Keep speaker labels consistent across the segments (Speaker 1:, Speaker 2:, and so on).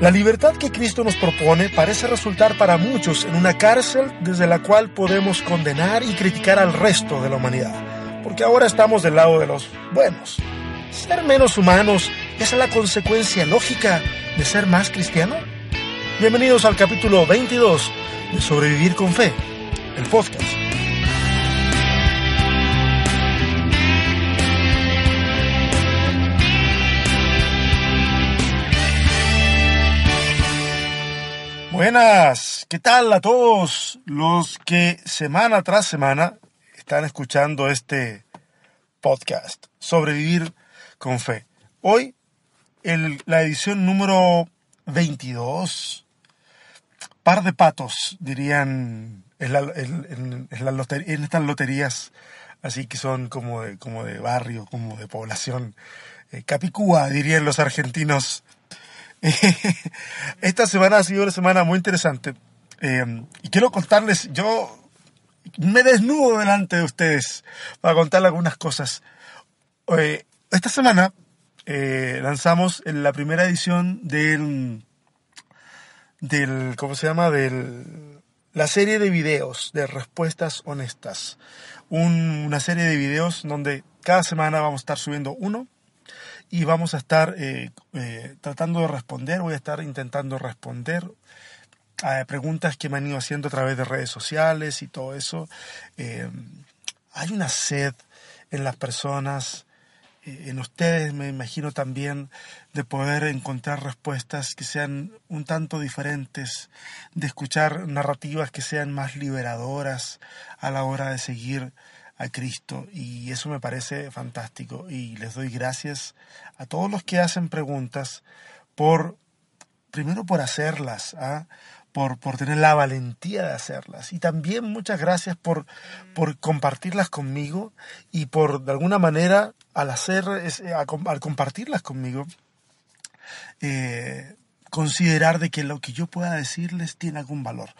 Speaker 1: La libertad que Cristo nos propone parece resultar para muchos en una cárcel desde la cual podemos condenar y criticar al resto de la humanidad, porque ahora estamos del lado de los buenos. ¿Ser menos humanos es la consecuencia lógica de ser más cristiano? Bienvenidos al capítulo 22 de Sobrevivir con Fe, el podcast. Buenas, ¿qué tal a todos los que semana tras semana están escuchando este podcast, Sobrevivir con Fe? Hoy, el, la edición número 22, par de patos, dirían en, estas loterías, así que son como de, como de barrio, como de población. Eh, capicúa, dirían los argentinos Esta semana ha sido una semana muy interesante eh, y quiero contarles, yo me desnudo delante de ustedes para contarles algunas cosas. Eh, esta semana eh, lanzamos la primera edición del, del, ¿cómo se llama? Del, la serie de videos de respuestas honestas. una serie de videos donde cada semana vamos a estar subiendo uno y vamos a estar eh, eh, tratando de responder, voy a estar intentando responder a preguntas que me han ido haciendo a través de redes sociales y todo eso. Eh, hay una sed en las personas, en ustedes me imagino también, de poder encontrar respuestas que sean un tanto diferentes, de escuchar narrativas que sean más liberadoras a la hora de seguir a Cristo y eso me parece fantástico y les doy gracias a todos los que hacen preguntas por, primero por hacerlas, ¿ah? por, por tener la valentía de hacerlas y también muchas gracias por, por compartirlas conmigo y por de alguna manera al hacer, al compartirlas conmigo, eh, considerar de que lo que yo pueda decirles tiene algún valor.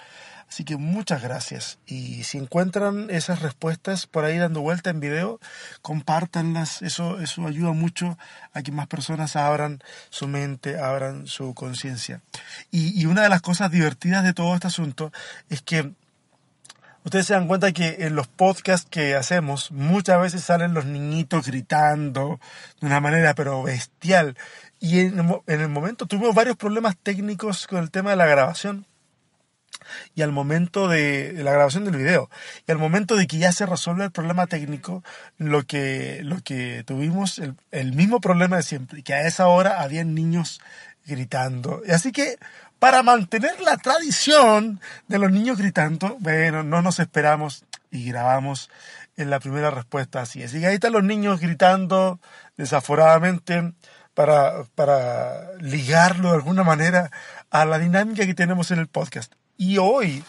Speaker 1: Así que muchas gracias. Y si encuentran esas respuestas por ahí dando vuelta en video, compártanlas. Eso, eso ayuda mucho a que más personas abran su mente, abran su conciencia. Y, y una de las cosas divertidas de todo este asunto es que ustedes se dan cuenta que en los podcasts que hacemos muchas veces salen los niñitos gritando de una manera pero bestial. Y en, el momento tuvimos varios problemas técnicos con el tema de la grabación y al momento de la grabación del video y al momento de que ya se resuelve el problema técnico, lo que, lo que tuvimos, el, mismo problema de siempre, que a esa hora habían niños gritando. Y así que para mantener la tradición de los niños gritando, bueno, no nos esperamos y grabamos en la primera respuesta así. Así que ahí están los niños gritando desaforadamente para, para ligarlo de alguna manera a la dinámica que tenemos en el podcast. Y hoy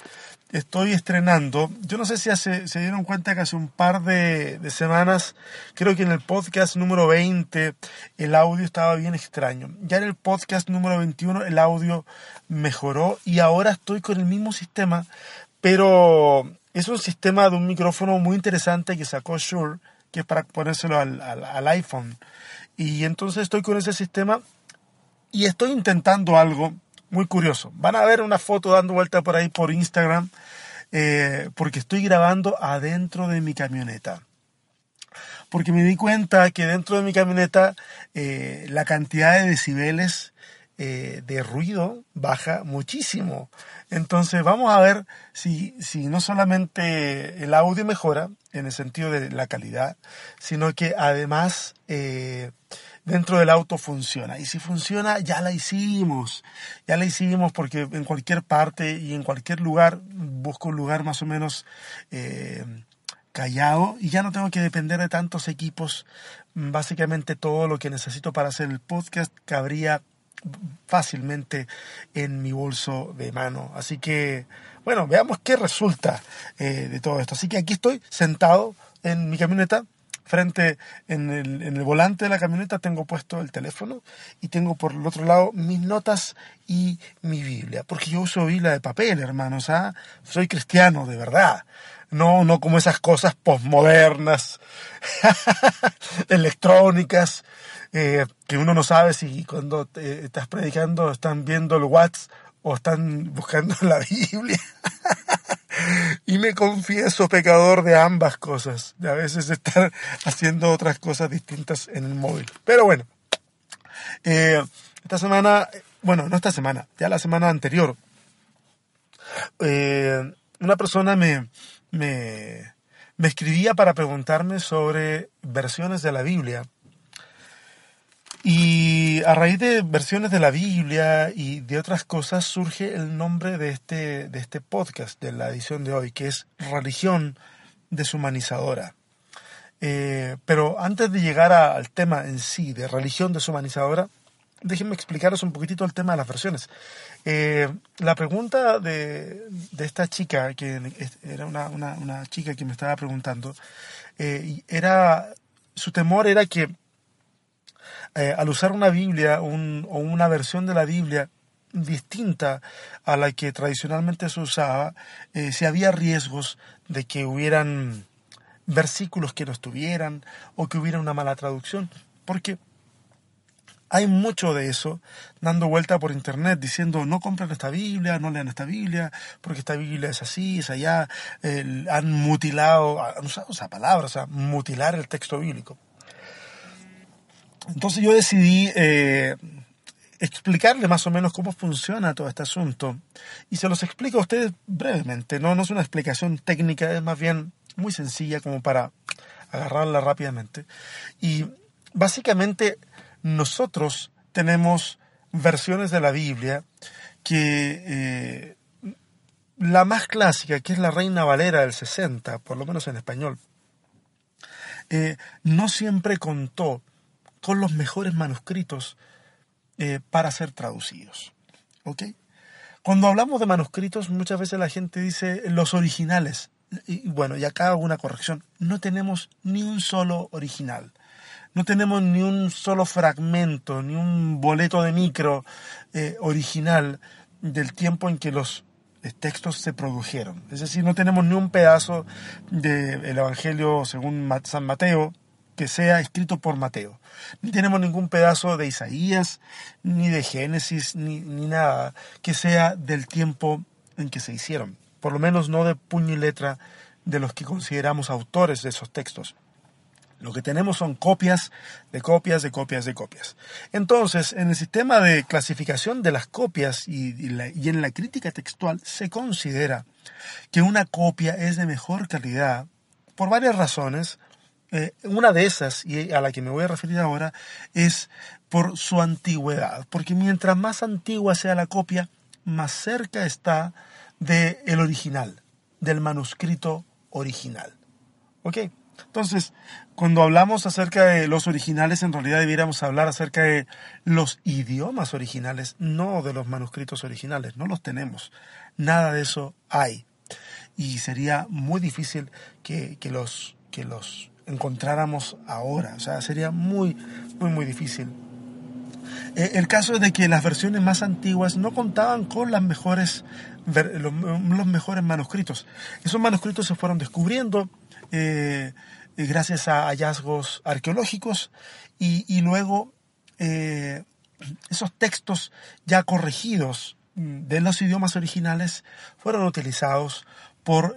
Speaker 1: estoy estrenando, yo no sé si se dieron cuenta que hace un par de, semanas, creo que en el podcast número 20 el audio estaba bien extraño. Ya en el podcast número 21 el audio mejoró y ahora estoy con el mismo sistema, pero es un sistema de un micrófono muy interesante que sacó Shure, que es para ponérselo al, al iPhone. Y entonces estoy con ese sistema y estoy intentando algo muy curioso. Van a ver una foto dando vuelta por ahí por Instagram eh, porque estoy grabando adentro de mi camioneta. Porque me di cuenta que dentro de mi camioneta eh, la cantidad de decibeles eh, de ruido baja muchísimo. Entonces vamos a ver si, si no solamente el audio mejora en el sentido de la calidad, sino que además dentro del auto funciona. Y si funciona, ya la hicimos. Ya la hicimos porque en cualquier parte y en cualquier lugar busco un lugar más o menos eh, callado y ya no tengo que depender de tantos equipos. Básicamente todo lo que necesito para hacer el podcast cabría fácilmente en mi bolso de mano. Así que, bueno, veamos qué resulta eh, de todo esto. Así que aquí estoy sentado en mi camioneta frente en el, en el volante de la camioneta tengo puesto el teléfono y tengo por el otro lado mis notas y mi Biblia, porque yo uso Biblia de papel, hermanos, ¿ah? soy cristiano de verdad, no, no como esas cosas posmodernas, electrónicas, eh, que uno no sabe si cuando estás predicando están viendo el WhatsApp o están buscando la Biblia. Y me confieso pecador de ambas cosas, de a veces estar haciendo otras cosas distintas en el móvil. Pero bueno, eh, esta semana, bueno, no esta semana, ya la semana anterior, eh, una persona me, me, me escribía para preguntarme sobre versiones de la Biblia y a raíz de versiones de la Biblia y de otras cosas surge el nombre de este, de este podcast, de la edición de hoy, que es Religión deshumanizadora. Eh, pero antes de llegar al tema en sí de religión deshumanizadora, déjenme explicaros un poquitito el tema de las versiones. Eh, la pregunta de, esta chica, que era una, chica que me estaba preguntando, eh, era, su temor era que eh, al usar una Biblia o una versión de la Biblia distinta a la que tradicionalmente se usaba, eh, si había riesgos de que hubieran versículos que no estuvieran o que hubiera una mala traducción, porque hay mucho de eso dando vuelta por internet diciendo no compren esta Biblia, no lean esta Biblia, porque esta Biblia es así, es allá, han mutilado, han usado esa palabra, o sea, mutilar el texto bíblico. Entonces yo decidí eh, explicarle más o menos cómo funciona todo este asunto. Y se los explico a ustedes brevemente. No, es una explicación técnica, es más bien muy sencilla como para agarrarla rápidamente. Y básicamente nosotros tenemos versiones de la Biblia que eh, la más clásica, que es la Reina Valera del 60, por lo menos en español, eh, no siempre contó con los mejores manuscritos eh, para ser traducidos. ¿Ok? Cuando hablamos de manuscritos, muchas veces la gente dice los originales. Y bueno, y acá hago una corrección. No tenemos ni un solo original. No tenemos ni un solo fragmento, ni un boleto de micro eh, original del tiempo en que los eh, textos se produjeron. Es decir, no tenemos ni un pedazo del Evangelio según San Mateo, que sea escrito por Mateo. Ni tenemos ningún pedazo de Isaías, ni de Génesis, ni, nada que sea del tiempo en que se hicieron. Por lo menos no de puño y letra de los que consideramos autores de esos textos. Lo que tenemos son copias de copias de copias de copias. Entonces, en el sistema de clasificación de las copias y, y, en la crítica textual se considera que una copia es de mejor calidad por varias razones, eh, una de esas, y a la que me voy a referir ahora, es por su antigüedad, porque mientras más antigua sea la copia, más cerca está del el original, del manuscrito original. ¿Ok? Entonces, cuando hablamos acerca de los originales, en realidad debiéramos hablar acerca de los idiomas originales, no de los manuscritos originales. No los tenemos. Nada de eso hay. Y sería muy difícil que, que los, que los encontráramos ahora. O sea, sería muy, muy, muy difícil. Eh, el caso es de que las versiones más antiguas no contaban con mejores, los, mejores manuscritos. Esos manuscritos se fueron descubriendo eh, gracias a hallazgos arqueológicos y, luego eh, esos textos ya corregidos de los idiomas originales fueron utilizados por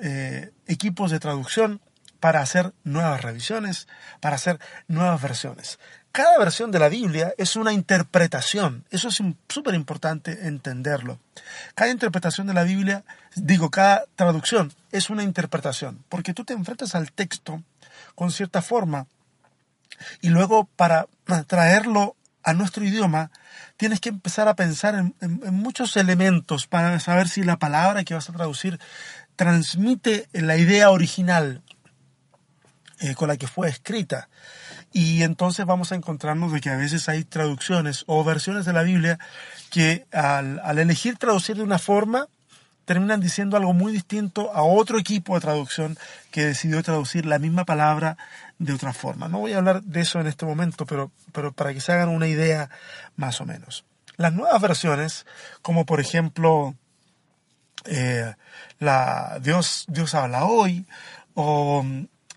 Speaker 1: equipos de traducción para hacer nuevas revisiones, para hacer nuevas versiones. Cada versión de la Biblia es una interpretación, eso es súper importante entenderlo. Cada interpretación de la Biblia, digo, cada traducción es una interpretación, porque tú te enfrentas al texto con cierta forma y luego para traerlo a nuestro idioma tienes que empezar a pensar en, en muchos elementos para saber si la palabra que vas a traducir transmite la idea original eh, con la que fue escrita. Y entonces vamos a encontrarnos de que a veces hay traducciones o versiones de la Biblia que al, al elegir traducir de una forma, terminan diciendo algo muy distinto a otro equipo de traducción que decidió traducir la misma palabra de otra forma. No voy a hablar de eso en este momento, pero, pero para que se hagan una idea más o menos. Las nuevas versiones, como por ejemplo eh, la Dios, Dios habla hoy, o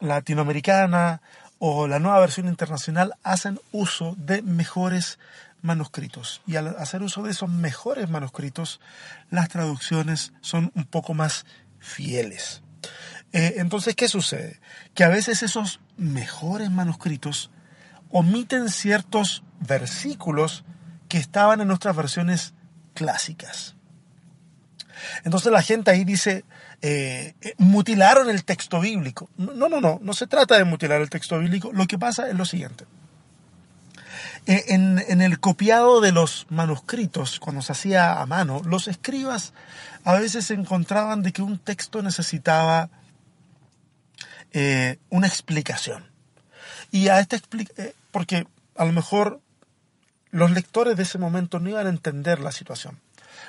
Speaker 1: latinoamericana, o la nueva versión internacional, hacen uso de mejores manuscritos. Y al hacer uso de esos mejores manuscritos, las traducciones son un poco más fieles. Eh, entonces, ¿qué sucede? Que a veces esos mejores manuscritos omiten ciertos versículos que estaban en nuestras versiones clásicas. Entonces la gente ahí dice, eh, eh, mutilaron el texto bíblico. No, no, no, no se trata de mutilar el texto bíblico. Lo que pasa es lo siguiente. Eh, en, el copiado de los manuscritos, cuando se hacía a mano, los escribas a veces encontraban de que un texto necesitaba una explicación. Y a esta porque a lo mejor los lectores de ese momento no iban a entender la situación.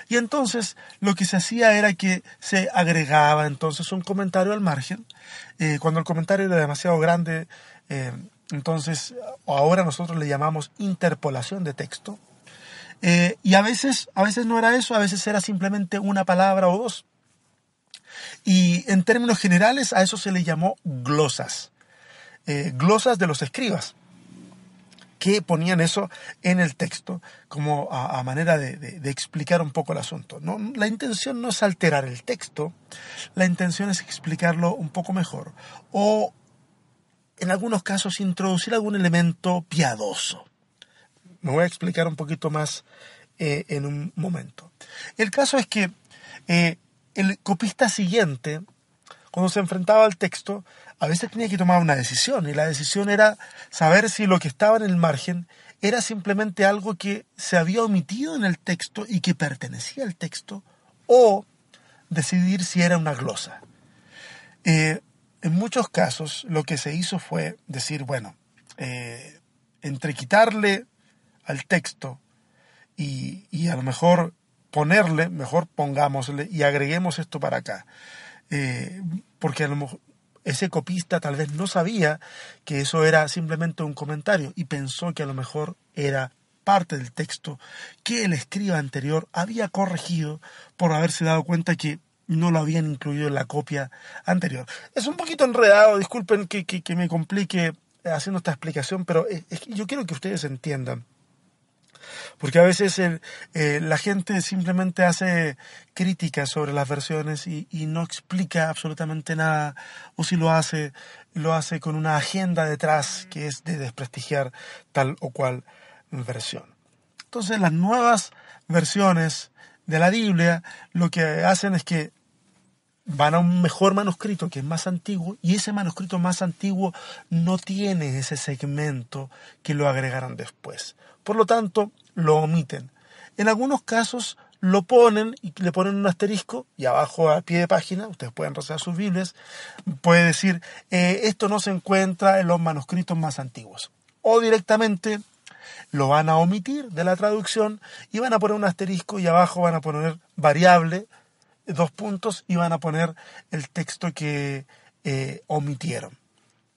Speaker 1: Y entonces lo que se hacía era que se agregaba entonces un comentario al margen. Eh, cuando el comentario era demasiado grande, eh, entonces ahora nosotros le llamamos interpolación de texto. Eh, y a veces, a veces no era eso, a veces era simplemente una palabra o dos. Y en términos generales a eso se le llamó glosas, glosas de los escribas que ponían eso en el texto como a, manera de, explicar un poco el asunto. ¿no? La intención no es alterar el texto, la intención es explicarlo un poco mejor o en algunos casos introducir algún elemento piadoso. Me voy a explicar un poquito más eh, en un momento. El caso es que eh, el copista siguiente, cuando se enfrentaba al texto, a veces tenía que tomar una decisión y la decisión era saber si lo que estaba en el margen era simplemente algo que se había omitido en el texto y que pertenecía al texto o decidir si era una glosa. Eh, en muchos casos lo que se hizo fue decir, bueno, eh, entre quitarle al texto y, a lo mejor ponerle, mejor pongámosle y agreguemos esto para acá. Eh, porque a lo mejor ese copista tal vez no sabía que eso era simplemente un comentario y pensó que a lo mejor era parte del texto que el escriba anterior había corregido por haberse dado cuenta que no lo habían incluido en la copia anterior. Es un poquito enredado, disculpen que, que me complique haciendo esta explicación, pero yo quiero que ustedes entiendan porque a veces eh, la gente simplemente hace críticas sobre las versiones y, no explica absolutamente nada, o si lo hace, lo hace con una agenda detrás que es de desprestigiar tal o cual versión. Entonces las nuevas versiones de la Biblia lo que hacen es que van a un mejor manuscrito que es más antiguo y ese manuscrito más antiguo no tiene ese segmento que lo agregaron después. Por lo tanto, lo omiten. En algunos casos lo ponen y le ponen un asterisco y abajo a pie de página, ustedes pueden recitar sus Biblias, puede decir, eh, esto no se encuentra en los manuscritos más antiguos. O directamente lo van a omitir de la traducción y van a poner un asterisco y abajo van a poner variable, dos puntos, y van a poner el texto que eh, omitieron.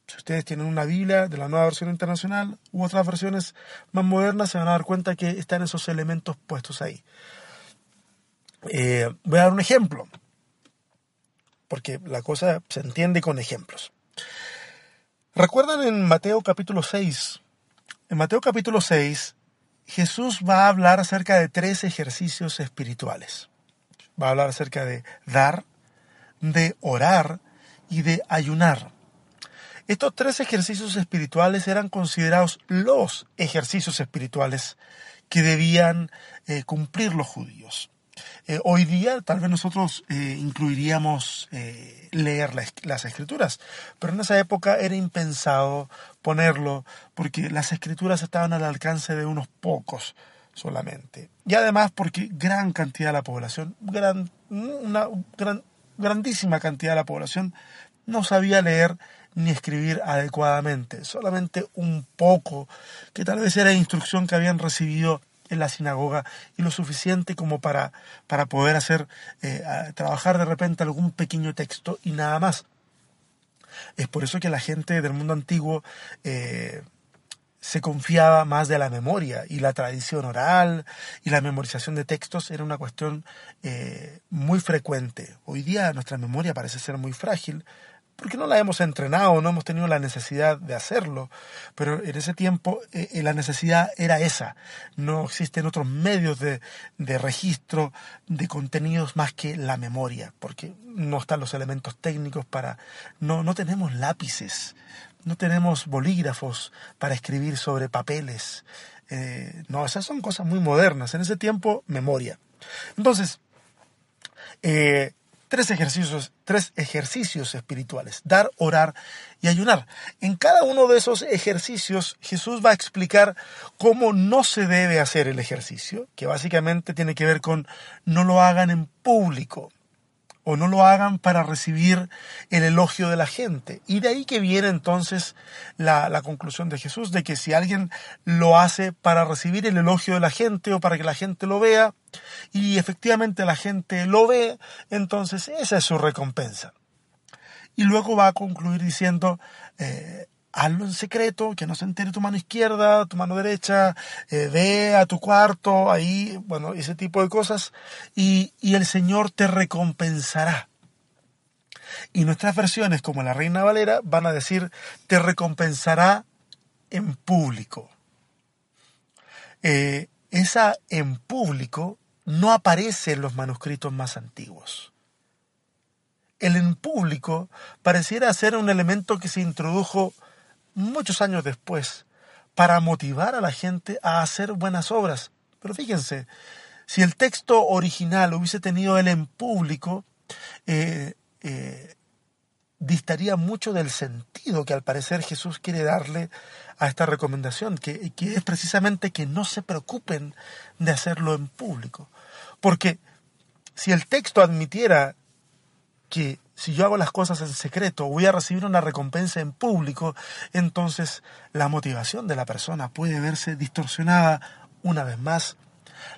Speaker 1: Si ustedes tienen una Biblia de la nueva versión internacional u otras versiones más modernas, se van a dar cuenta que están esos elementos puestos ahí. Eh, voy a dar un ejemplo, porque la cosa se entiende con ejemplos. ¿Recuerdan en Mateo capítulo 6? En Mateo capítulo 6, Jesús va a hablar acerca de tres ejercicios espirituales. Va a hablar acerca de dar, de orar y de ayunar. Estos tres ejercicios espirituales eran considerados los ejercicios espirituales que debían eh, cumplir los judíos. Eh, hoy día tal vez nosotros eh, incluiríamos leer las escrituras, pero en esa época era impensado ponerlo porque las escrituras estaban al alcance de unos pocos solamente. Y además porque gran cantidad de la población, gran, una gran, grandísima cantidad de la población no sabía leer ni escribir adecuadamente, solamente un poco, que tal vez era instrucción que habían recibido en la sinagoga y lo suficiente como para, para poder hacer, eh, trabajar de repente algún pequeño texto y nada más. Es por eso que la gente del mundo antiguo eh, se confiaba más de la memoria y la tradición oral y la memorización de textos era una cuestión eh, muy frecuente. Hoy día nuestra memoria parece ser muy frágil porque no la hemos entrenado, no hemos tenido la necesidad de hacerlo, pero en ese tiempo eh, eh, la necesidad era esa. No existen otros medios de, de, registro de contenidos más que la memoria, porque no están los elementos técnicos para... No, no tenemos lápices, no tenemos bolígrafos para escribir sobre papeles. Eh, no, esas son cosas muy modernas. En ese tiempo, memoria. Entonces, eh, tres ejercicios, tres ejercicios espirituales, dar, orar y ayunar. En cada uno de esos ejercicios Jesús va a explicar cómo no se debe hacer el ejercicio, que básicamente tiene que ver con no lo hagan en público o no lo hagan para recibir el elogio de la gente. Y de ahí que viene entonces la, la, conclusión de Jesús, de que si alguien lo hace para recibir el elogio de la gente o para que la gente lo vea, y efectivamente la gente lo ve, entonces esa es su recompensa. Y luego va a concluir diciendo, eh, hazlo en secreto, que no se entere tu mano izquierda, tu mano derecha, eh, ve a tu cuarto, ahí, bueno, ese tipo de cosas, y, y el Señor te recompensará. Y nuestras versiones, como la Reina Valera, van a decir, te recompensará en público. Eh, esa en público no aparece en los manuscritos más antiguos. El en público pareciera ser un elemento que se introdujo muchos años después, para motivar a la gente a hacer buenas obras. Pero fíjense, si el texto original hubiese tenido él en público, eh, eh, distaría mucho del sentido que al parecer Jesús quiere darle a esta recomendación, que, que es precisamente que no se preocupen de hacerlo en público. Porque si el texto admitiera que si yo hago las cosas en secreto, voy a recibir una recompensa en público, entonces la motivación de la persona puede verse distorsionada una vez más.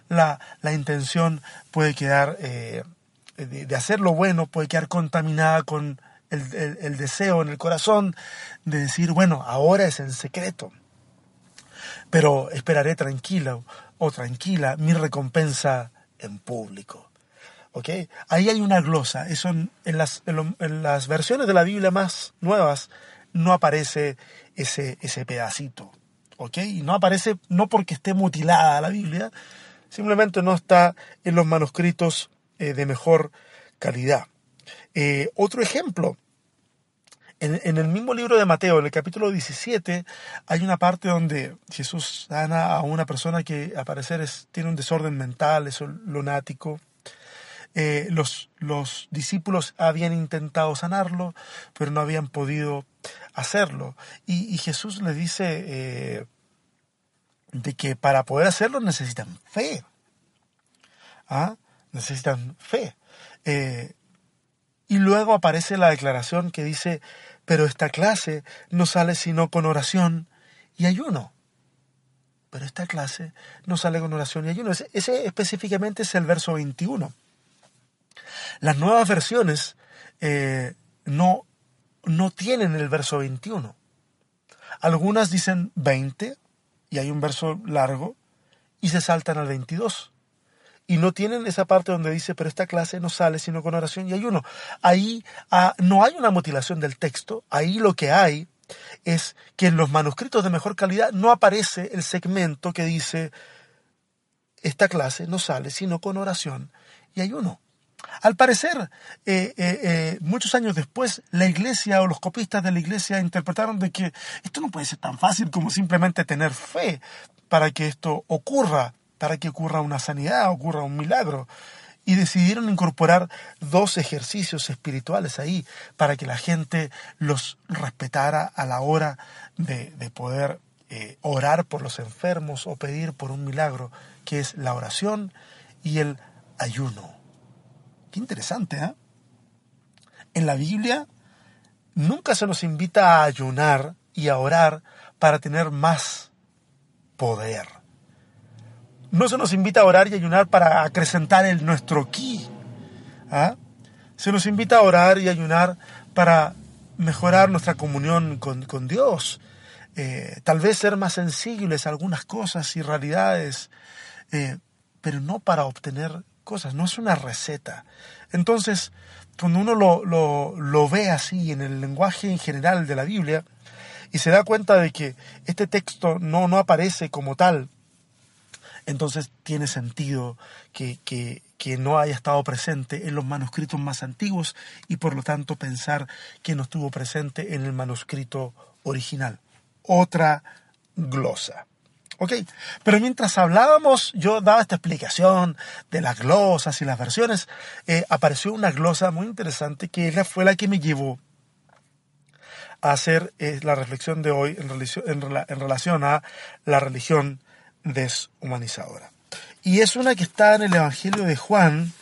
Speaker 1: La, la intención puede quedar, eh, de, hacer lo bueno, puede quedar contaminada con el, el deseo en el corazón de decir, bueno, ahora es en secreto, pero esperaré tranquila o tranquila mi recompensa en público. Ahí hay una glosa. Eso en, las, en, las, versiones de la Biblia más nuevas no aparece ese, ese pedacito. Y no aparece no porque esté mutilada la Biblia, simplemente no está en los manuscritos eh, de mejor calidad. Eh, otro ejemplo, en, en, el mismo libro de Mateo, en el capítulo 17, hay una parte donde Jesús sana a una persona que a parecer es, tiene un desorden mental, es lunático, eh, los, los discípulos habían intentado sanarlo, pero no habían podido hacerlo. Y, Jesús le dice eh, de que para poder hacerlo necesitan fe. ¿Ah? Necesitan fe. Eh, y luego aparece la declaración que dice, pero esta clase no sale sino con oración y ayuno. Pero esta clase no sale con oración y ayuno. Ese, ese específicamente es el verso 21. Las nuevas versiones eh, no, no tienen el verso 21. Algunas dicen 20 y hay un verso largo y se saltan al 22. Y no tienen esa parte donde dice, pero esta clase no sale sino con oración y ayuno. Ahí ah, no hay una mutilación del texto, ahí lo que hay es que en los manuscritos de mejor calidad no aparece el segmento que dice, esta clase no sale sino con oración y ayuno. Al parecer, eh, eh, eh, muchos años después, la iglesia o los copistas de la iglesia interpretaron de que esto no puede ser tan fácil como simplemente tener fe para que esto ocurra, para que ocurra una sanidad, ocurra un milagro. Y decidieron incorporar dos ejercicios espirituales ahí para que la gente los respetara a la hora de, poder orar por los enfermos o pedir por un milagro, que es la oración y el ayuno. Qué interesante, ¿eh? En la Biblia nunca se nos invita a ayunar y a orar para tener más poder. No se nos invita a orar y ayunar para acrecentar el nuestro ki. ¿ah? Se nos invita a orar y ayunar para mejorar nuestra comunión con, con Dios. eh, tal vez ser más sensibles a algunas cosas y realidades, eh, pero no para obtener cosas, no es una receta. Entonces, cuando uno lo, lo, ve así en el lenguaje en general de la Biblia, y se da cuenta de que este texto no, no aparece como tal, entonces tiene sentido que, que, que, no haya estado presente en los manuscritos más antiguos y por lo tanto pensar que no estuvo presente en el manuscrito original. Otra glosa. ¿Ok? Pero mientras hablábamos, yo daba esta explicación de las glosas y las versiones, eh, apareció una glosa muy interesante que fue la que me llevó a hacer eh, la reflexión de hoy en, en relación a la religión deshumanizadora. Y es una que está en el Evangelio de Juan,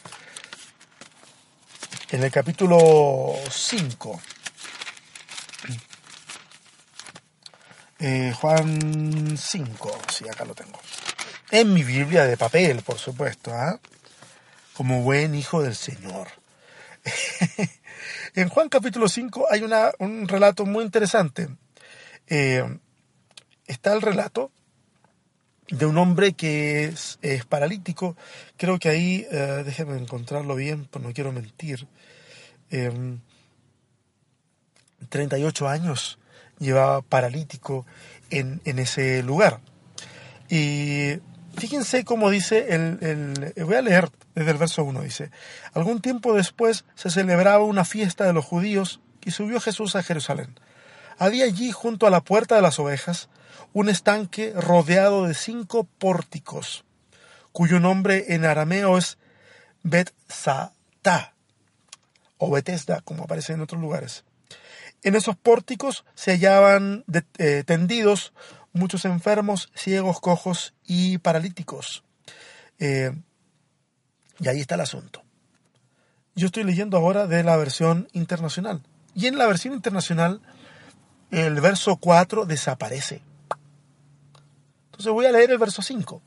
Speaker 1: en el capítulo 5. Eh, Juan 5, sí, acá lo tengo. En mi Biblia de papel, por supuesto, ¿ah? como buen hijo del Señor. en Juan capítulo 5 hay una, un relato muy interesante. Eh, está el relato de un hombre que es, paralítico. Creo que ahí, eh, déjenme encontrarlo bien, pues no quiero mentir. 38 em, años llevaba paralítico en, en ese lugar. Y fíjense cómo dice el, el, Voy a leer desde el verso 1, dice. Algún tiempo después se celebraba una fiesta de los judíos y subió Jesús a Jerusalén. Había allí, junto a la puerta de las ovejas, un estanque rodeado de cinco pórticos, cuyo nombre en arameo es Bet-Satá, o Betesda, como aparece en otros lugares. En esos pórticos se hallaban eh, tendidos muchos enfermos, ciegos, cojos y paralíticos. Eh, y ahí está el asunto. Yo estoy leyendo ahora de la versión internacional. Y en la versión internacional, el verso 4 desaparece. Entonces voy a leer el verso 5.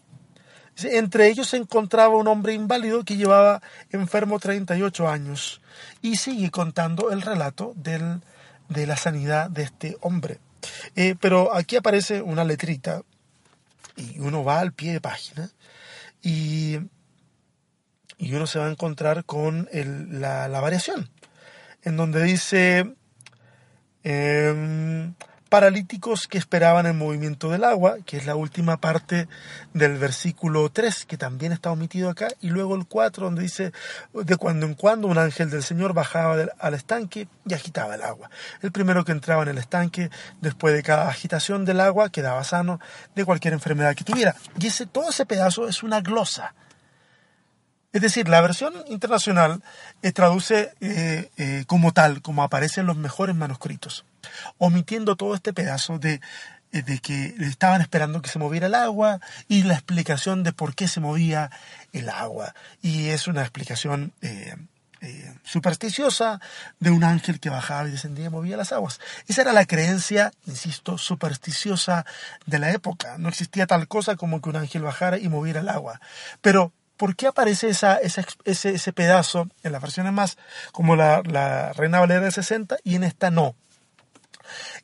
Speaker 1: Entre ellos se encontraba un hombre inválido que llevaba enfermo 38 años. Y sigue contando el relato del de la sanidad de este hombre. Eh, pero aquí aparece una letrita y uno va al pie de página y, y uno se va a encontrar con la, la, variación, en donde dice, em, paralíticos que esperaban el movimiento del agua, que es la última parte del versículo 3, que también está omitido acá, y luego el 4, donde dice, de cuando en cuando un ángel del Señor bajaba al estanque y agitaba el agua. El primero que entraba en el estanque, después de cada agitación del agua, quedaba sano de cualquier enfermedad que tuviera. Y ese, todo ese pedazo es una glosa. Es decir, la versión internacional eh, traduce eh, eh, como tal, como aparece en los mejores manuscritos omitiendo todo este pedazo de, eh, de que estaban esperando que se moviera el agua y la explicación de por qué se movía el agua. Y es una explicación eh, eh, supersticiosa de un ángel que bajaba y descendía y movía las aguas. Esa era la creencia, insisto, supersticiosa de la época. No existía tal cosa como que un ángel bajara y moviera el agua. Pero ¿por qué aparece esa, ese, ese, pedazo en las versiones más como la, la Reina Valera de 60 y en esta no?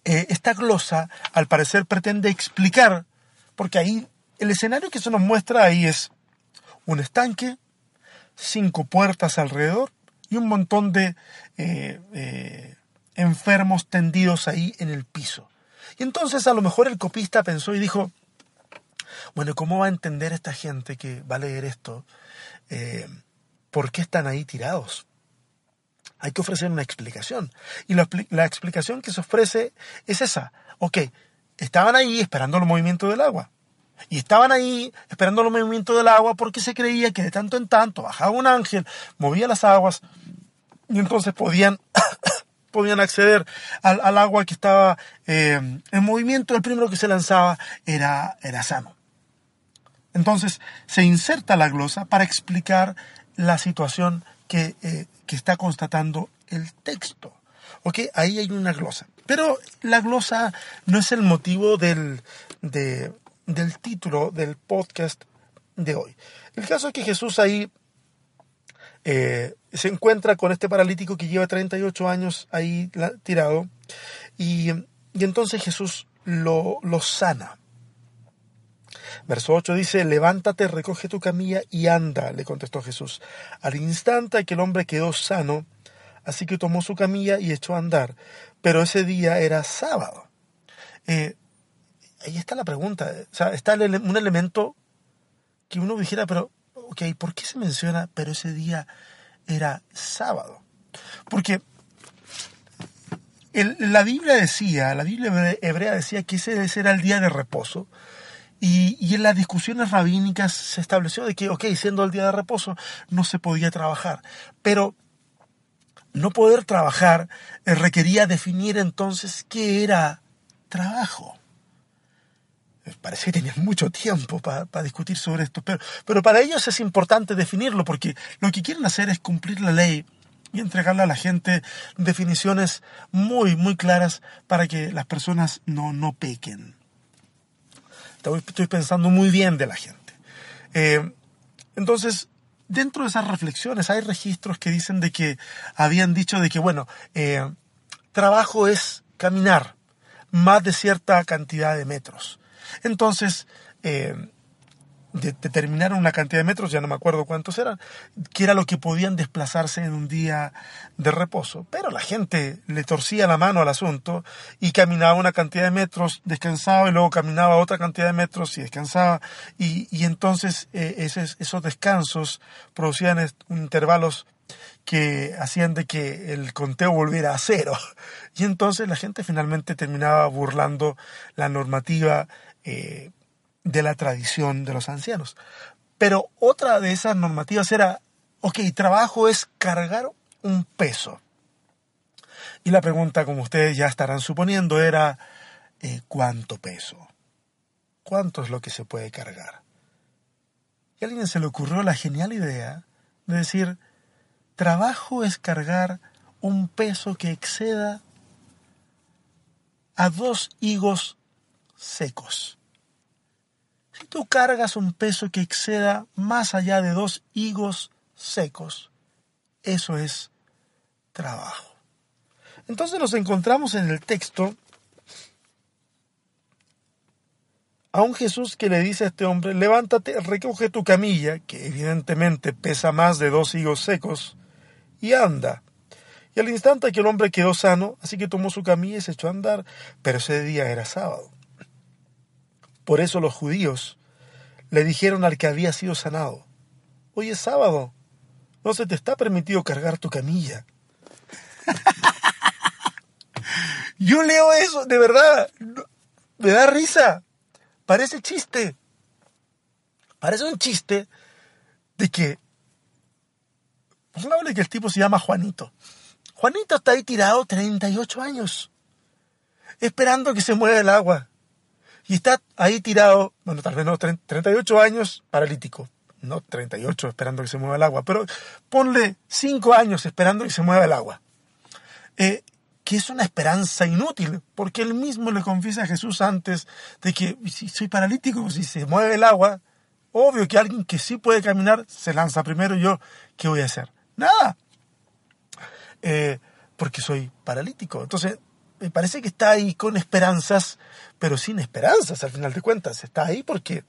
Speaker 1: Eh, esta glosa al parecer pretende explicar, porque ahí el escenario que se nos muestra ahí es un estanque, cinco puertas alrededor y un montón de eh, eh, enfermos tendidos ahí en el piso. Y entonces a lo mejor el copista pensó y dijo, bueno, ¿cómo va a entender esta gente que va a leer esto? ¿Por qué están ahí tirados? Hay que ofrecer una explicación. Y la, explicación que se ofrece es esa. Ok, estaban ahí esperando el movimiento del agua. Y estaban ahí esperando el movimiento del agua porque se creía que de tanto en tanto bajaba un ángel, movía las aguas y entonces podían, podían acceder al, agua que estaba eh, en movimiento. El primero que se lanzaba era, era sano. Entonces se inserta la glosa para explicar la situación que eh, que está constatando el texto. ¿Ok? Ahí hay una glosa. Pero la glosa no es el motivo del, del título del podcast de hoy. El caso es que Jesús ahí eh, se encuentra con este paralítico que lleva 38 años ahí tirado y, y entonces Jesús lo, lo sana. Verso 8 dice, levántate, recoge tu camilla y anda, le contestó Jesús. Al instante aquel hombre quedó sano, así que tomó su camilla y echó a andar. Pero ese día era sábado. Eh, ahí está la pregunta. O sea, está un elemento que uno dijera, pero, ok, ¿por qué se menciona, pero ese día era sábado? Porque la Biblia decía, la Biblia hebrea decía que ese era el día de reposo. Y, en las discusiones rabínicas se estableció de que, ok, siendo el día de reposo, no se podía trabajar. Pero no poder trabajar eh, requería definir entonces qué era trabajo. Parece que tenían mucho tiempo para discutir sobre esto, pero, pero para ellos es importante definirlo porque lo que quieren hacer es cumplir la ley y entregarle a la gente definiciones muy, muy claras para que las personas no, no pequen. Estoy pensando muy bien de la gente. Eh, entonces, dentro de esas reflexiones hay registros que dicen de que habían dicho de que, bueno, eh, trabajo es caminar más de cierta cantidad de metros. Entonces, eh, determinaron una cantidad de metros, ya no me acuerdo cuántos eran, que era lo que podían desplazarse en un día de reposo. Pero la gente le torcía la mano al asunto y caminaba una cantidad de metros, descansaba y luego caminaba otra cantidad de metros y descansaba. Y, entonces eh, esos, descansos producían intervalos que hacían de que el conteo volviera a cero. Y entonces la gente finalmente terminaba burlando la normativa eh, de la tradición de los ancianos. Pero otra de esas normativas era, ok, trabajo es cargar un peso. Y la pregunta, como ustedes ya estarán suponiendo, era, eh, ¿cuánto peso? ¿Cuánto es lo que se puede cargar? Y a alguien se le ocurrió la genial idea de decir, trabajo es cargar un peso que exceda a dos higos secos. Si tú cargas un peso que exceda más allá de dos higos secos, eso es trabajo. Entonces nos encontramos en el texto a un Jesús que le dice a este hombre, levántate, recoge tu camilla, que evidentemente pesa más de dos higos secos, y anda. Y al instante aquel hombre quedó sano, así que tomó su camilla y se echó a andar, pero ese día era sábado. Por eso los judíos le dijeron al que había sido sanado, hoy es sábado, no se te está permitido cargar tu camilla. Yo leo eso, de verdad, me da risa, parece chiste, parece un chiste de que, hablar que el tipo se llama Juanito. Juanito está ahí tirado 38 años, esperando que se mueva el agua. Y está ahí tirado, bueno, tal vez no, 38 años paralítico. No 38 esperando que se mueva el agua, pero ponle 5 años esperando que se mueva el agua. Eh, que es una esperanza inútil, porque él mismo le confiesa a Jesús antes de que si soy paralítico, si se mueve el agua, obvio que alguien que sí puede caminar se lanza primero yo, ¿qué voy a hacer? Nada. Eh, porque soy paralítico. Entonces, me parece que está ahí con esperanzas, pero sin esperanzas al final de cuentas. Está ahí porque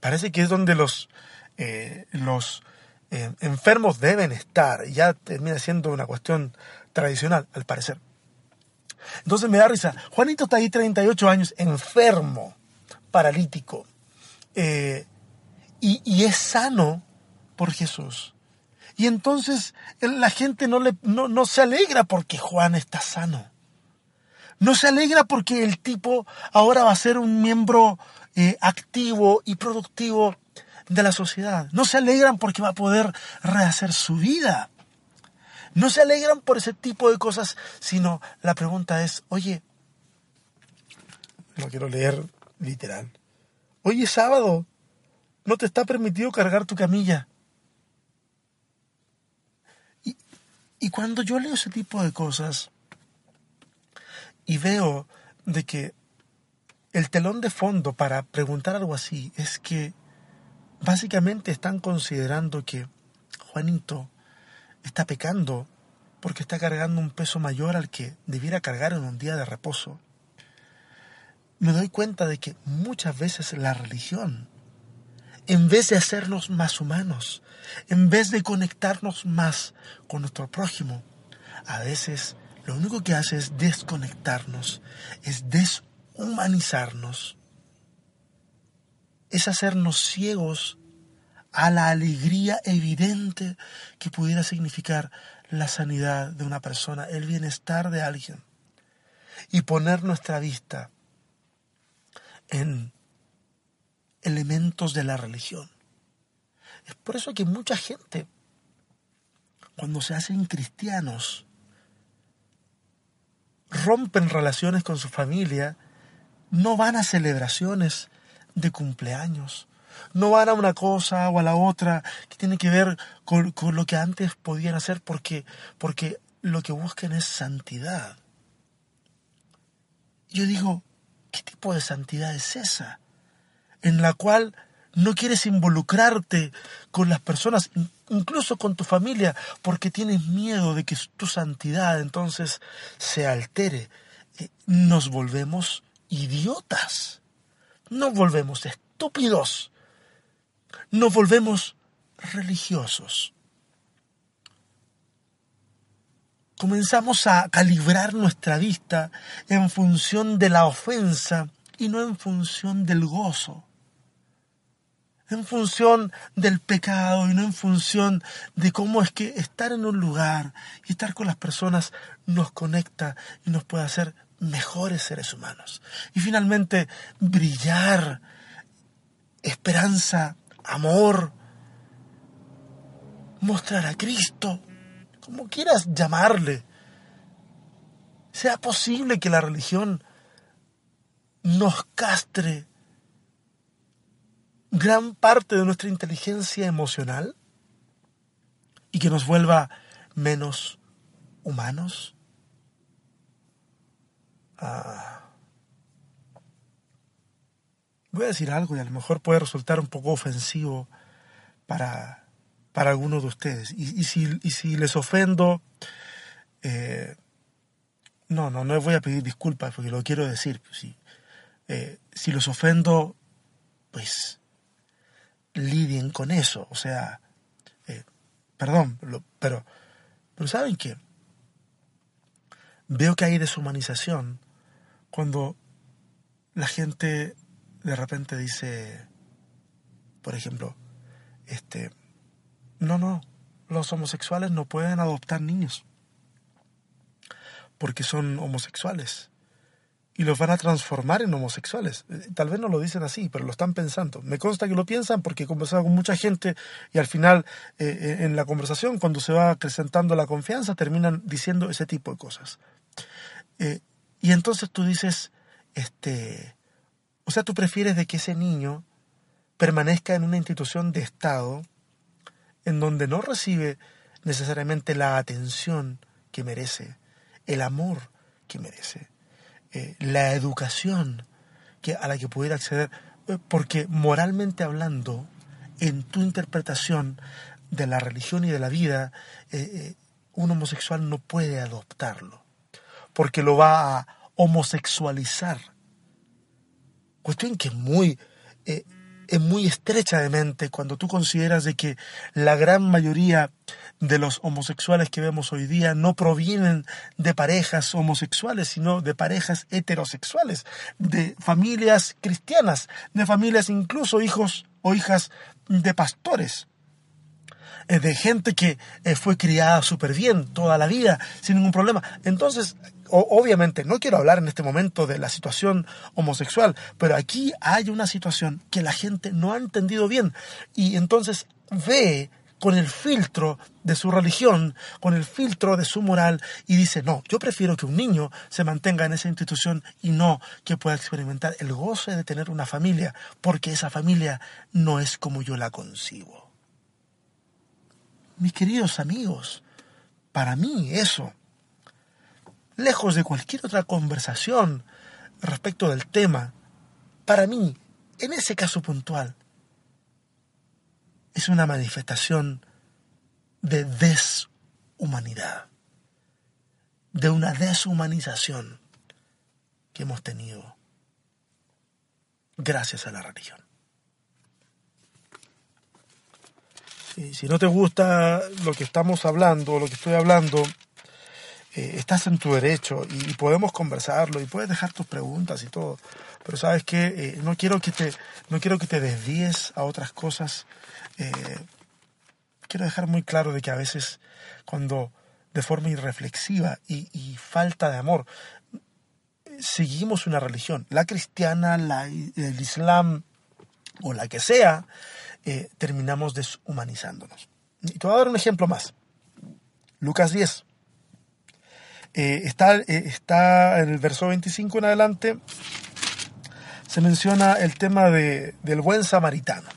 Speaker 1: parece que es donde los, eh, los eh, enfermos deben estar. Ya termina siendo una cuestión tradicional, al parecer. Entonces me da risa. Juanito está ahí 38 años, enfermo, paralítico. Eh, y, y, es sano por Jesús. Y entonces la gente no, le, no, no se alegra porque Juan está sano no se alegra porque el tipo ahora va a ser un miembro eh, activo y productivo de la sociedad. No se alegran porque va a poder rehacer su vida. No se alegran por ese tipo de cosas, sino la pregunta es, oye, no quiero leer literal, oye sábado, no te está permitido cargar tu camilla. Y, y cuando yo leo ese tipo de cosas, y veo de que el telón de fondo para preguntar algo así es que básicamente están considerando que Juanito está pecando porque está cargando un peso mayor al que debiera cargar en un día de reposo. me doy cuenta de que muchas veces la religión, en vez de hacernos más humanos, en vez de conectarnos más con nuestro prójimo, a veces lo único que hace es desconectarnos, es deshumanizarnos, es hacernos ciegos a la alegría evidente que pudiera significar la sanidad de una persona, el bienestar de alguien, y poner nuestra vista en elementos de la religión. Es por eso que mucha gente, cuando se hacen cristianos, rompen relaciones con su familia, no van a celebraciones de cumpleaños, no van a una cosa o a la otra que tiene que ver con, lo que antes podían hacer porque, porque lo que buscan es santidad. Yo digo, ¿qué tipo de santidad es esa? En la cual no quieres involucrarte con las personas, incluso con tu familia, porque tienes miedo de que tu santidad entonces se altere. Eh, nos volvemos idiotas, nos volvemos estúpidos, nos volvemos religiosos. Comenzamos a calibrar nuestra vista en función de la ofensa y no en función del gozo en función del pecado y no en función de cómo es que estar en un lugar y estar con las personas nos conecta y nos puede hacer mejores seres humanos. Y finalmente, brillar, esperanza, amor, mostrar a Cristo, como quieras llamarle. ¿Sea posible que la religión nos castre gran parte de nuestra inteligencia emocional y que nos vuelva menos humanos? Ah. voy a decir algo y a lo mejor puede resultar un poco ofensivo para, para algunos de ustedes. Y, si, si, les ofendo, eh, no, no, no les voy a pedir disculpas porque lo quiero decir. Si, eh, si los ofendo, pues lidien con eso. O sea, eh, perdón, pero, pero ¿saben qué? Veo que hay deshumanización cuando la gente de repente dice, por ejemplo, este, no, no, los homosexuales no pueden adoptar niños porque son homosexuales y los van a transformar en homosexuales. Eh, tal vez no lo dicen así, pero lo están pensando. Me consta que lo piensan porque he conversado con mucha gente y al final eh, eh, en la conversación, cuando se va acrecentando la confianza, terminan diciendo ese tipo de cosas. y entonces tú dices, este, o sea, tú prefieres de que ese niño permanezca en una institución de Estado en donde no recibe necesariamente la atención que merece, el amor que merece eh, la educación que, a la que pudiera acceder, eh, porque moralmente hablando, en tu interpretación de la religión y de la vida, eh, un homosexual no puede adoptarlo, porque lo va a homosexualizar. Cuestión que es muy es muy estrecha de mente cuando tú consideras de que la gran mayoría de los homosexuales que vemos hoy día no provienen de parejas homosexuales, sino de parejas heterosexuales, de familias cristianas, de familias incluso hijos o hijas de pastores eh, de gente que eh, fue criada súper bien toda la vida, sin ningún problema. Entonces, obviamente no quiero hablar en este momento de la situación homosexual, pero aquí hay una situación que la gente no ha entendido bien y entonces ve con el filtro de su religión, con el filtro de su moral y dice, no, yo prefiero que un niño se mantenga en esa institución y no que pueda experimentar el goce de tener una familia, porque esa familia no es como yo la concibo. Mis queridos amigos, para mí eso lejos de cualquier otra conversación respecto del tema, para mí, en ese caso puntual, es una manifestación de deshumanidad, de una deshumanización que hemos tenido gracias a la religión. Si, no te gusta lo que estamos hablando, lo que estoy hablando, eh, estás en tu derecho y, podemos conversarlo y puedes dejar tus preguntas y todo. Pero sabes que eh, no quiero que te no quiero que te desvíes a otras cosas. Eh, quiero dejar muy claro de que a veces cuando de forma irreflexiva y, falta de amor seguimos una religión, la cristiana, el islam o la que sea, terminamos deshumanizándonos. Y te voy a dar un ejemplo más. Lucas 10. Eh, está, eh, está en el verso 25 en adelante, se menciona el tema de, del buen samaritano.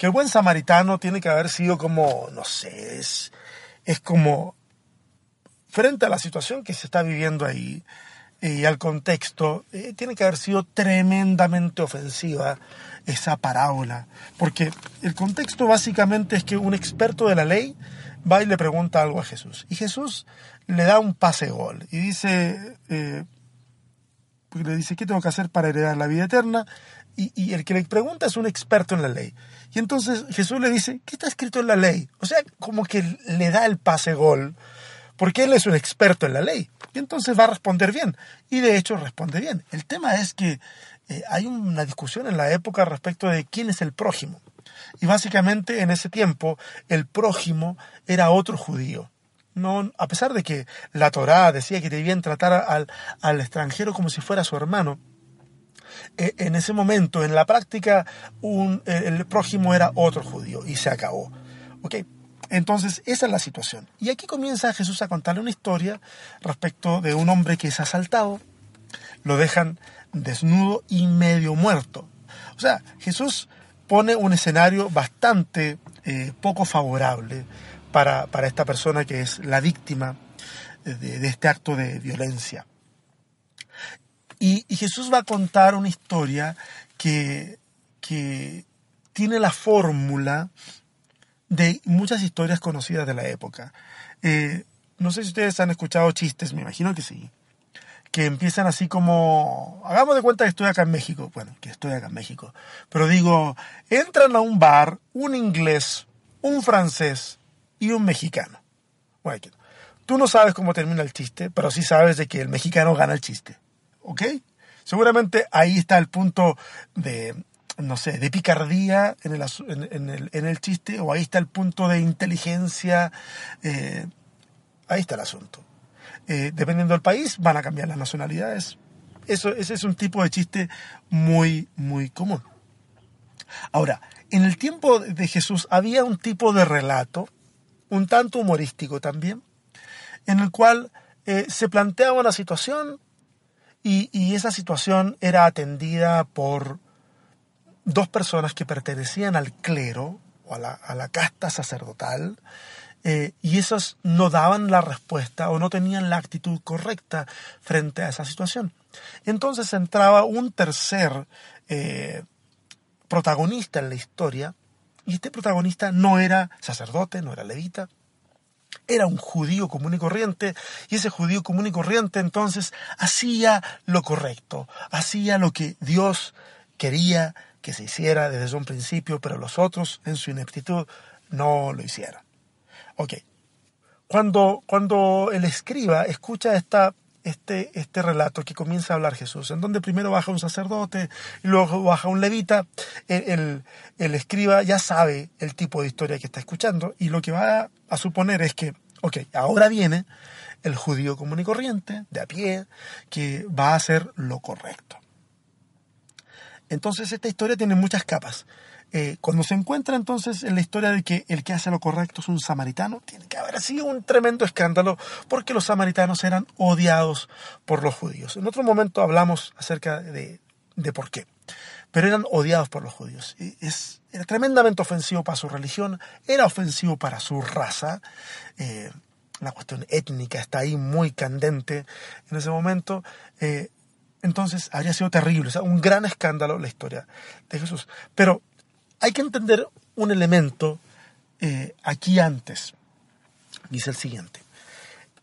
Speaker 1: Que el buen samaritano tiene que haber sido como, no sé, es, es como frente a la situación que se está viviendo ahí eh, y al contexto, tiene que haber sido tremendamente ofensiva esa parábola. Porque el contexto básicamente es que un experto de la ley va y le pregunta algo a Jesús. Y Jesús le da un pase gol y dice, eh, le dice, ¿qué tengo que hacer para heredar la vida eterna? Y, el que le pregunta es un experto en la ley. Y entonces Jesús le dice, ¿qué está escrito en la ley? O sea, como que le da el pase gol, porque él es un experto en la ley. Y entonces va a responder bien. Y de hecho responde bien. El tema es que eh, hay una discusión en la época respecto de quién es el prójimo. Y básicamente en ese tiempo el prójimo era otro judío. No, a pesar de que la Torá decía que debían tratar al, al extranjero como si fuera su hermano, e, en ese momento, en la práctica, un, el prójimo era otro judío y se acabó. ¿Okay? Entonces, esa es la situación. Y aquí comienza Jesús a contarle una historia respecto de un hombre que es asaltado, lo dejan desnudo y medio muerto. O sea, Jesús pone un escenario bastante eh, poco favorable para, esta persona que es la víctima de, este acto de violencia. Y, Jesús va a contar una historia que, que tiene la fórmula de muchas historias conocidas de la época. Eh, no sé si ustedes han escuchado chistes, me imagino que sí que empiezan así como, hagamos de cuenta que estoy acá en México, bueno, que estoy acá en México, pero digo, entran a un bar un inglés, un francés y un mexicano. Bueno, tú no sabes cómo termina el chiste, pero sí sabes de que el mexicano gana el chiste, ¿ok? Seguramente ahí está el punto de, no sé, de picardía en el, en, el, en el chiste, o ahí está el punto de inteligencia, eh, ahí está el asunto. Eh, dependiendo del país, van a cambiar las nacionalidades. Eso, ese es un tipo de chiste muy, muy común. Ahora, en el tiempo de Jesús había un tipo de relato, un tanto humorístico también, en el cual eh, se planteaba una situación y, esa situación era atendida por dos personas que pertenecían al clero o a la, a la casta sacerdotal eh, y esos no daban la respuesta o no tenían la actitud correcta frente a esa situación. Entonces entraba un tercer eh, protagonista en la historia y este protagonista no era sacerdote, no era levita, era un judío común y corriente, y ese judío común y corriente entonces hacía lo correcto, hacía lo que Dios quería que se hiciera desde un principio, pero los otros en su ineptitud no lo hicieron. Ok. Cuando, cuando el escriba escucha esta, este, este relato que comienza a hablar Jesús, en donde primero baja un sacerdote y luego baja un levita, el, el, escriba ya sabe el tipo de historia que está escuchando y lo que va a suponer es que, ok, ahora viene el judío común y corriente, de a pie, que va a hacer lo correcto. Entonces esta historia tiene muchas capas. Eh, cuando se encuentra entonces en la historia de que el que hace lo correcto es un samaritano, tiene que haber sido un tremendo escándalo porque los samaritanos eran odiados por los judíos. En otro momento hablamos acerca de, por qué, pero eran odiados por los judíos. Es, era tremendamente ofensivo para su religión, era ofensivo para su raza. Eh, la cuestión étnica está ahí muy candente en ese momento. Eh, entonces habría sido terrible, o sea, un gran escándalo la historia de Jesús. Pero hay que entender un elemento eh, aquí antes. Dice el siguiente.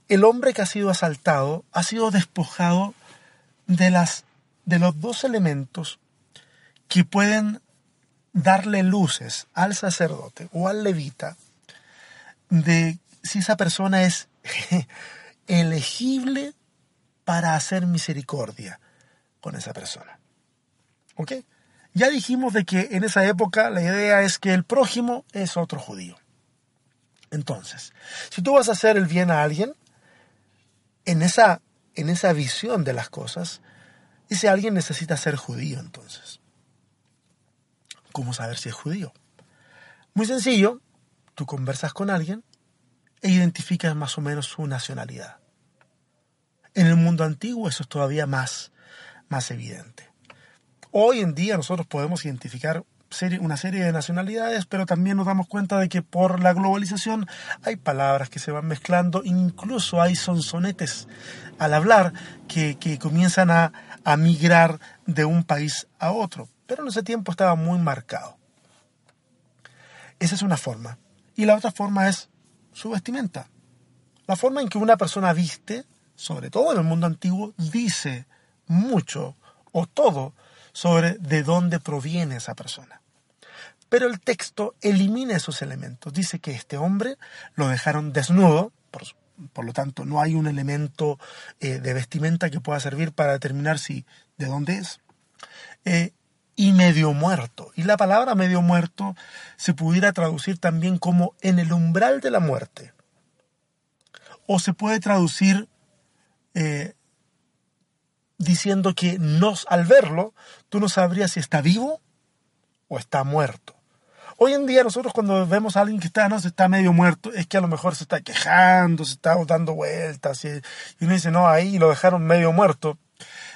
Speaker 1: El hombre que ha sido asaltado ha sido despojado de, las, de los dos elementos que pueden darle luces al sacerdote o al levita de si esa persona es elegible para hacer misericordia con esa persona. ¿Ok? Ya dijimos de que en esa época la idea es que el prójimo es otro judío. Entonces, si tú vas a hacer el bien a alguien, en esa, en esa visión de las cosas, ese alguien necesita ser judío entonces. ¿Cómo saber si es judío? Muy sencillo, tú conversas con alguien e identificas más o menos su nacionalidad. En el mundo antiguo eso es todavía más, más evidente. Hoy en día nosotros podemos identificar una serie de nacionalidades, pero también nos damos cuenta de que por la globalización hay palabras que se van mezclando, incluso hay sonsonetes al hablar que, comienzan a, a migrar de un país a otro, pero en ese tiempo estaba muy marcado. Esa es una forma. Y la otra forma es su vestimenta. La forma en que una persona viste, sobre todo en el mundo antiguo, dice mucho o todo sobre de dónde proviene esa persona. Pero el texto elimina esos elementos. Dice que este hombre lo dejaron desnudo, por, lo tanto no hay un elemento eh, de vestimenta que pueda servir para determinar si de dónde es. Eh, y medio muerto. Y la palabra medio muerto se pudiera traducir también como en el umbral de la muerte. O se puede traducir eh, diciendo que nos, al verlo, tú no sabrías si está vivo o está muerto. Hoy en día nosotros cuando vemos a alguien que está, no, se está medio muerto, es que a lo mejor se está quejando, se está dando vueltas, y, uno dice, no, ahí lo dejaron medio muerto.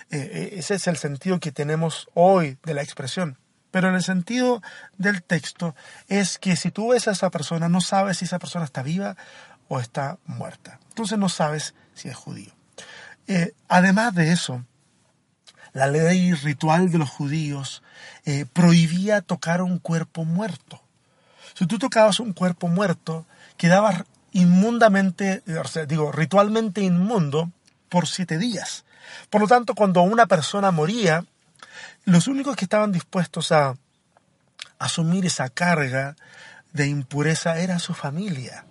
Speaker 1: Eh, eh, ese es el sentido que tenemos hoy de la expresión. Pero en el sentido del texto es que si tú ves a esa persona, no sabes si esa persona está viva o está muerta. Entonces no sabes si es judío. Eh, además de eso, la ley ritual de los judíos eh, prohibía tocar un cuerpo muerto. Si tú tocabas un cuerpo muerto, quedabas inmundamente, digo, ritualmente inmundo por siete días. Por lo tanto, cuando una persona moría, los únicos que estaban dispuestos a asumir esa carga de impureza era su familia.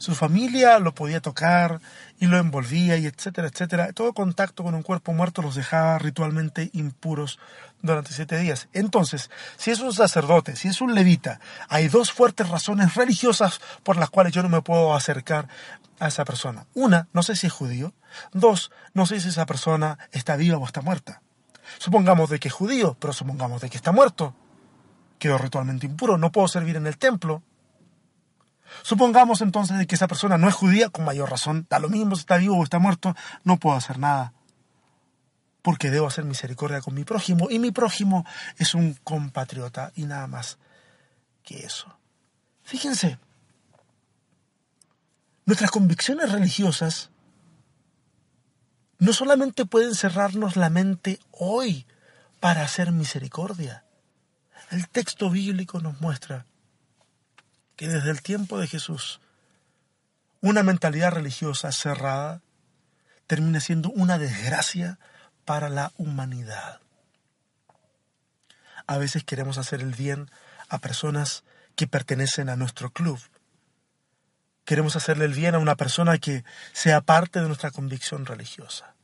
Speaker 1: Su familia lo podía tocar y lo envolvía y etcétera, etcétera. Todo contacto con un cuerpo muerto los dejaba ritualmente impuros durante siete días. Entonces, si es un sacerdote, si es un levita, hay dos fuertes razones religiosas por las cuales yo no me puedo acercar a esa persona. Una, no sé si es judío. Dos, no sé si esa persona está viva o está muerta. Supongamos de que es judío, pero supongamos de que está muerto. Quedó ritualmente impuro, no puedo servir en el templo, Supongamos entonces que esa persona no es judía, con mayor razón, da lo mismo si está vivo o está muerto, no puedo hacer nada. Porque debo hacer misericordia con mi prójimo y mi prójimo es un compatriota y nada más que eso. Fíjense, nuestras convicciones religiosas no solamente pueden cerrarnos la mente hoy para hacer misericordia. El texto bíblico nos muestra que desde el tiempo de Jesús una mentalidad religiosa cerrada termina siendo una desgracia para la humanidad. A veces queremos hacer el bien a personas que pertenecen a nuestro club. Queremos hacerle el bien a una persona que sea parte de nuestra convicción religiosa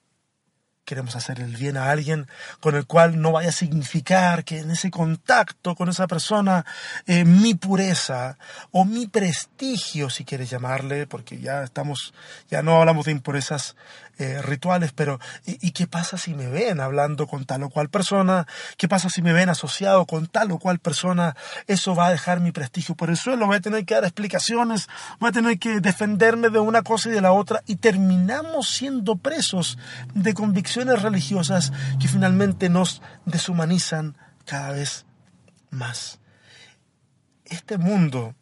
Speaker 1: queremos hacer el bien a alguien con el cual no vaya a significar que en ese contacto con esa persona eh, mi pureza o mi prestigio, si quieres llamarle, porque ya estamos, ya no hablamos de impurezas eh, rituales, pero ¿y, qué pasa si me ven hablando con tal o cual persona? ¿Qué pasa si me ven asociado con tal o cual persona? Eso va a dejar mi prestigio por el suelo, voy a tener que dar explicaciones, voy a tener que defenderme de una cosa y de la otra y terminamos siendo presos de convicciones religiosas que finalmente nos deshumanizan cada vez más. Este mundo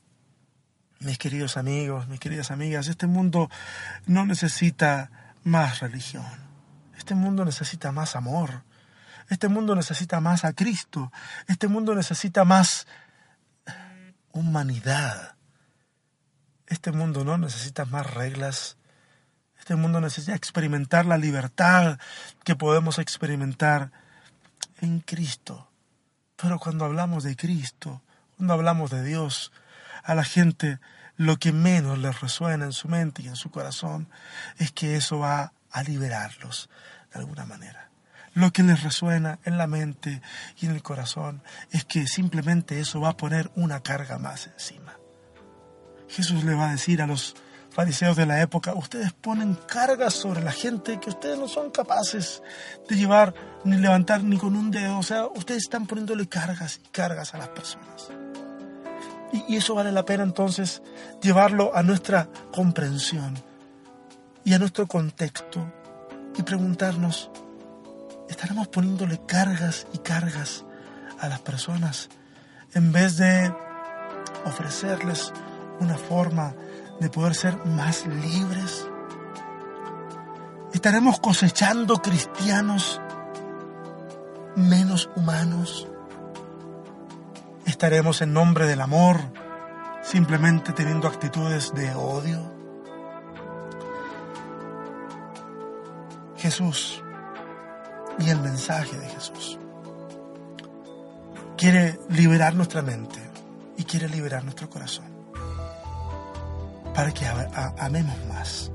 Speaker 1: mis queridos amigos, mis queridas amigas, este mundo no necesita más religión. Este mundo necesita más amor. Este mundo necesita más a Cristo. Este mundo necesita más humanidad. Este mundo no necesita más reglas. Este mundo necesita experimentar la libertad que podemos experimentar en Cristo. Pero cuando hablamos de Cristo, cuando hablamos de Dios, a la gente lo que menos les resuena en su mente y en su corazón es que eso va a liberarlos de alguna manera. Lo que les resuena en la mente y en el corazón es que simplemente eso va a poner una carga más encima. Jesús le va a decir a los fariseos de la época, ustedes ponen cargas sobre la gente que ustedes no son capaces de llevar ni levantar ni con un dedo. O sea, ustedes están poniéndole cargas y cargas a las personas. Y, eso vale la pena entonces llevarlo a nuestra comprensión y a nuestro contexto y preguntarnos, ¿estaremos poniéndole cargas y cargas a las personas en vez de ofrecerles una forma de poder ser más libres? ¿Estaremos cosechando cristianos menos humanos? ¿Estaremos en nombre del amor simplemente teniendo actitudes de odio? Jesús y el mensaje de Jesús quiere liberar nuestra mente y quiere liberar nuestro corazón para que amemos más,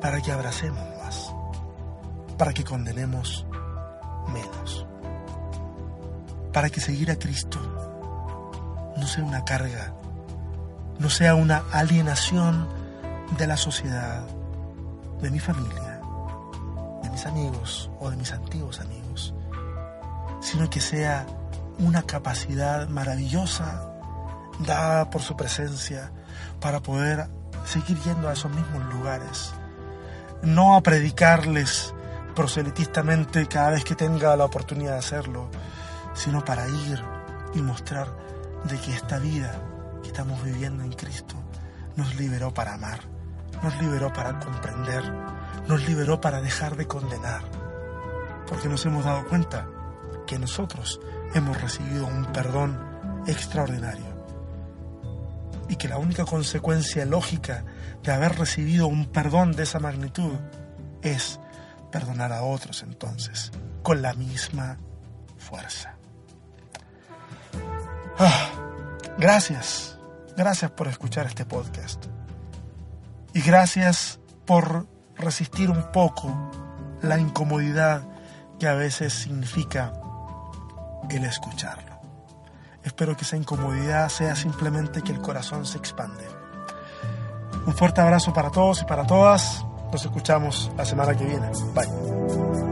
Speaker 1: para que abracemos más, para que condenemos menos, para que seguir a Cristo no sea una carga, no sea una alienación de la sociedad, de mi familia, de mis amigos o de mis antiguos amigos, sino que sea una capacidad maravillosa dada por su presencia para poder seguir yendo a esos mismos lugares, no a predicarles proselitistamente cada vez que tenga la oportunidad de hacerlo, sino para ir y mostrar de que esta vida que estamos viviendo en Cristo nos liberó para amar, nos liberó para comprender, nos liberó para dejar de condenar, porque nos hemos dado cuenta que nosotros hemos recibido un perdón extraordinario y que la única consecuencia lógica de haber recibido un perdón de esa magnitud es perdonar a otros entonces con la misma fuerza. Ah, gracias, gracias por escuchar este podcast. Y gracias por resistir un poco la incomodidad que a veces significa el escucharlo. Espero que esa incomodidad sea simplemente que el corazón se expande. Un fuerte abrazo para todos y para todas. Nos escuchamos la semana que viene. Bye.